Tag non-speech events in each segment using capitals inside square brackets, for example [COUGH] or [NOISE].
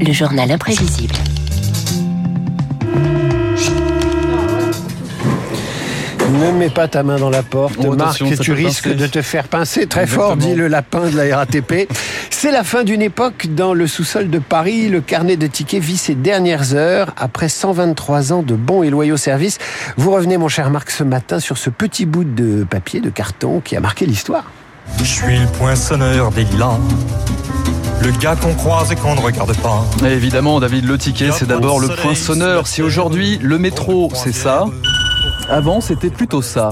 Le journal imprévisible. Ne mets pas ta main dans la porte, Oh, Marc, ça tu risques pincer. de te faire pincer très fort, dit le lapin de la RATP. C'est la fin d'une époque dans le sous-sol de Paris. Le carnet de tickets vit ses dernières heures. Après 123 ans de bons et loyaux services, vous revenez, mon cher Marc, ce matin sur ce petit bout de papier, de carton qui a marqué l'histoire. Je suis le poinçonneur des lilas. Le gars qu'on croise et qu'on ne regarde pas. Et évidemment, David, le ticket, c'est d'abord le poinçonneur. Si aujourd'hui, le métro, c'est ça, avant, c'était plutôt ça.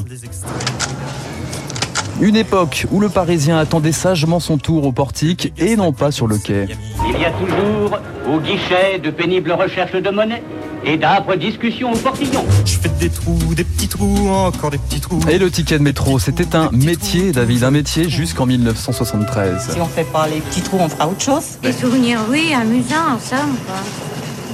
Une époque où le Parisien attendait sagement son tour au portique et non pas sur le quai. Il y a toujours au guichet de pénibles recherches de monnaie et d'âpres discussions au portillon. Je fais des trous, des petits trous, encore des petits trous. Et le ticket de métro, c'était un métier, David, un métier jusqu'en 1973. Si on fait pas les petits trous, on fera autre chose. Des souvenirs, oui, amusants, en somme. Quoi.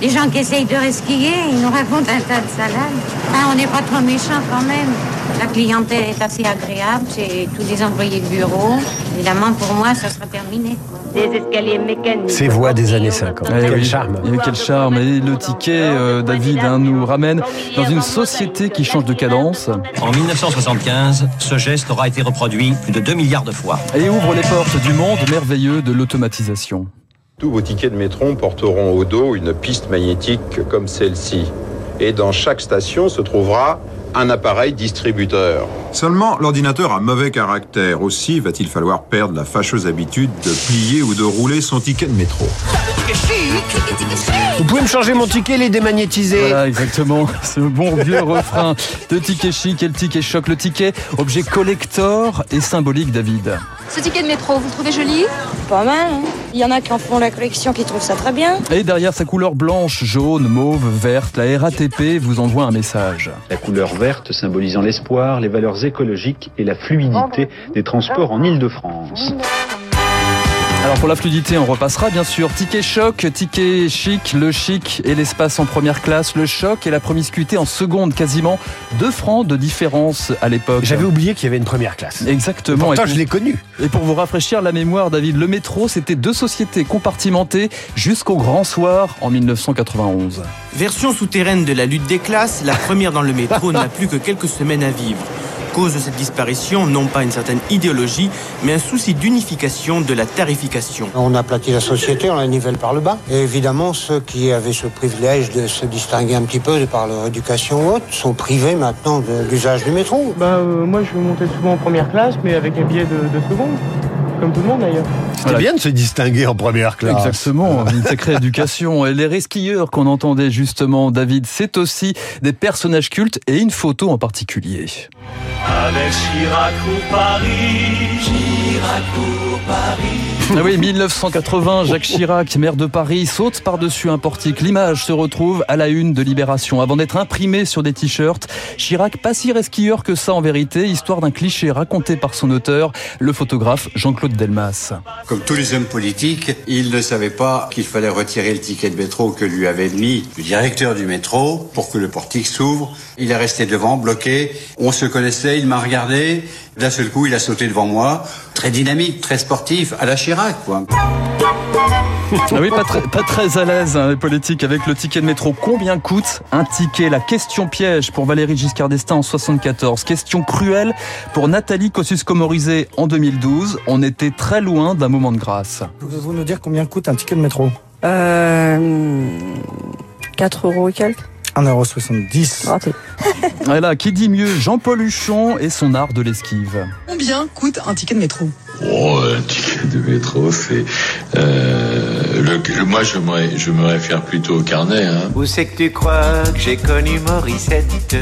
Les gens qui essayent de resquiller, ils nous racontent un tas de salades. Ah, on n'est pas trop méchants quand même. La clientèle est assez agréable, c'est tous des employés de bureau. Évidemment, pour moi, ça sera terminé. Quoi. Des escaliers mécaniques. Ces voix des années 50. Eh Quel oui, charme. eh, quel charme. Et le ticket, euh, David, hein, nous ramène dans une société qui change de cadence En 1975, ce geste aura été reproduit plus de 2 milliards de fois. et ouvre les portes du monde merveilleux de l'automatisation. Tous vos tickets de métro porteront au dos une piste magnétique comme celle-ci. Et dans chaque station se trouvera un appareil distributeur. Seulement, l'ordinateur a mauvais caractère. Aussi, va-t-il falloir perdre la fâcheuse habitude de plier ou de rouler son ticket de métro. Vous pouvez me changer mon ticket, les démagnétiser Voilà, exactement. [LAUGHS] Ce bon vieux refrain de ticket chic et le ticket choc. Le ticket, objet collector et symbolique, David. Ce ticket de métro, vous le trouvez joli Pas mal, hein Il y en a qui en font la collection, qui trouvent ça très bien. Et derrière sa couleur blanche, jaune, mauve, verte, la RATP vous envoie un message. La couleur verte symbolisant l'espoir, les valeurs écologiques et la fluidité des transports en Île-de-France. Alors pour la fluidité, on repassera bien sûr. Ticket choc, ticket chic, le chic et l'espace en première classe, le choc et la promiscuité en seconde, quasiment deux francs de différence à l'époque. J'avais oublié qu'il y avait une première classe. Exactement. Pourtant, Et pour- je l'ai connu. Et pour vous rafraîchir la mémoire, David, le métro, c'était deux sociétés compartimentées jusqu'au grand soir en 1991. Version souterraine de la lutte des classes, la première dans le métro [LAUGHS] n'a plus que quelques semaines à vivre. Cause de cette disparition, non pas une certaine idéologie, mais un souci d'unification de la tarification. On aplatit la société, on la nivelle par le bas. Et évidemment, ceux qui avaient ce privilège de se distinguer un petit peu par leur éducation haute sont privés maintenant de l'usage du métro. Bah, euh, moi, je montais souvent en première classe, mais avec un billet de, de seconde. Comme tout le monde d'ailleurs. C'était bien de se distinguer en première classe. Exactement, une sacrée éducation. Et les resquilleurs qu'on entendait justement, David, c'est aussi des personnages cultes et une photo en particulier. Avec Chirac pour Paris, Chirac pour Paris. Ah oui, 1980, Jacques Chirac, maire de Paris, saute par-dessus un portique. L'image se retrouve à la une de Libération. Avant d'être imprimée sur des t-shirts, Chirac pas si resquilleur que ça en vérité, histoire d'un cliché raconté par son auteur, le photographe Jean-Claude Comme tous les hommes politiques, il ne savait pas qu'il fallait retirer le ticket de métro que lui avait mis le directeur du métro pour que le portique s'ouvre. Il est resté devant, bloqué. On se connaissait, il m'a regardé. D'un seul coup, il a sauté devant moi. Très dynamique, très sportif, à la Chirac. Ah oui, pas très, pas très à l'aise, hein, les politiques, avec le ticket de métro. Combien coûte un ticket? La question piège pour Valérie Giscard d'Estaing en 74. Question cruelle pour Nathalie Kosciusko-Morizet en 2012. On était très loin d'un moment de grâce. Pouvez-vous nous dire combien coûte un ticket de métro? Euh, 4 euros et quelques 1,70€. Raté. [LAUGHS] Voilà, qui dit mieux Jean-Paul Huchon et son art de l'esquive. Combien coûte un ticket de métro? Oh, un ticket de métro, c'est... Euh, le, moi, je me, je me réfère plutôt au carnet. Hein. Où c'est que tu crois que j'ai connu Morissette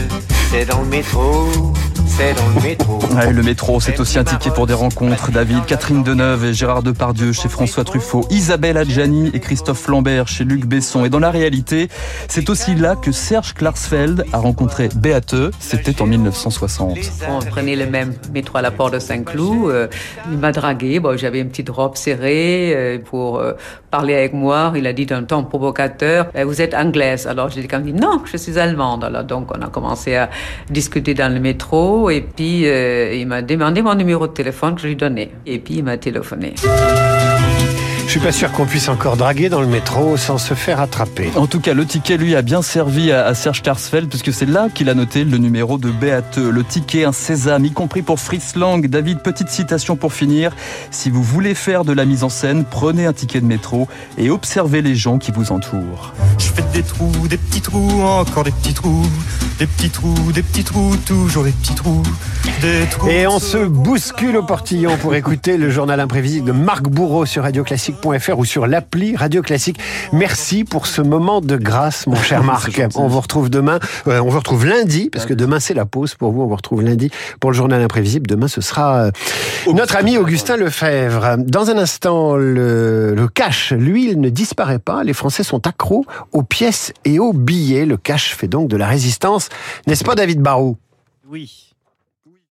C'est dans le métro, c'est dans le métro. [LAUGHS] Ouais, le métro, c'est aussi un ticket pour des rencontres. David, Catherine Deneuve et Gérard Depardieu chez François Truffaut, Isabelle Adjani et Christophe Lambert chez Luc Besson. Et dans la réalité, c'est aussi là que Serge Klarsfeld a rencontré Beate. C'était en 1960. On prenait le même métro à la porte de Saint-Cloud. Euh, il m'a dragué. Bon, j'avais une petite robe serrée euh, pour euh, parler avec moi. Il a dit d'un ton provocateur Eh, Vous êtes anglaise. Alors j'ai quand même dit Non, je suis allemande. Alors donc on a commencé à discuter dans le métro. Et puis euh, il m'a demandé mon numéro de téléphone que je lui donnais. Et puis il m'a téléphoné. suis pas sûr qu'on puisse encore draguer dans le métro sans se faire attraper. En tout cas, le ticket, lui, a bien servi à, Serge Klarsfeld, puisque c'est là qu'il a noté le numéro de Béateux. Le ticket, un sésame, y compris pour Fritz Lang. David, petite citation pour finir. Si vous voulez faire de la mise en scène, prenez un ticket de métro et observez les gens qui vous entourent. Je fais des trous, des petits trous, encore des petits trous, des petits trous, des petits trous, toujours des petits trous, des trous. Et on se bouscule au portillon pour écouter le journal imprévisible de Marc Bourreau sur radioclassique.fr ou sur l'appli Radio Classique. Merci pour ce moment de grâce, mon cher [LAUGHS] Marc. On vous retrouve demain, euh, on vous retrouve lundi, parce que demain c'est la pause pour vous. On vous retrouve lundi pour le journal imprévisible. Demain ce sera euh, notre ami Augustin Lefebvre. Dans un instant, le, le cash, lui, il ne disparaît pas. Les Français sont accros aux pièces et aux billets. Le cash fait donc de la résistance, n'est-ce pas, David Barrault Oui.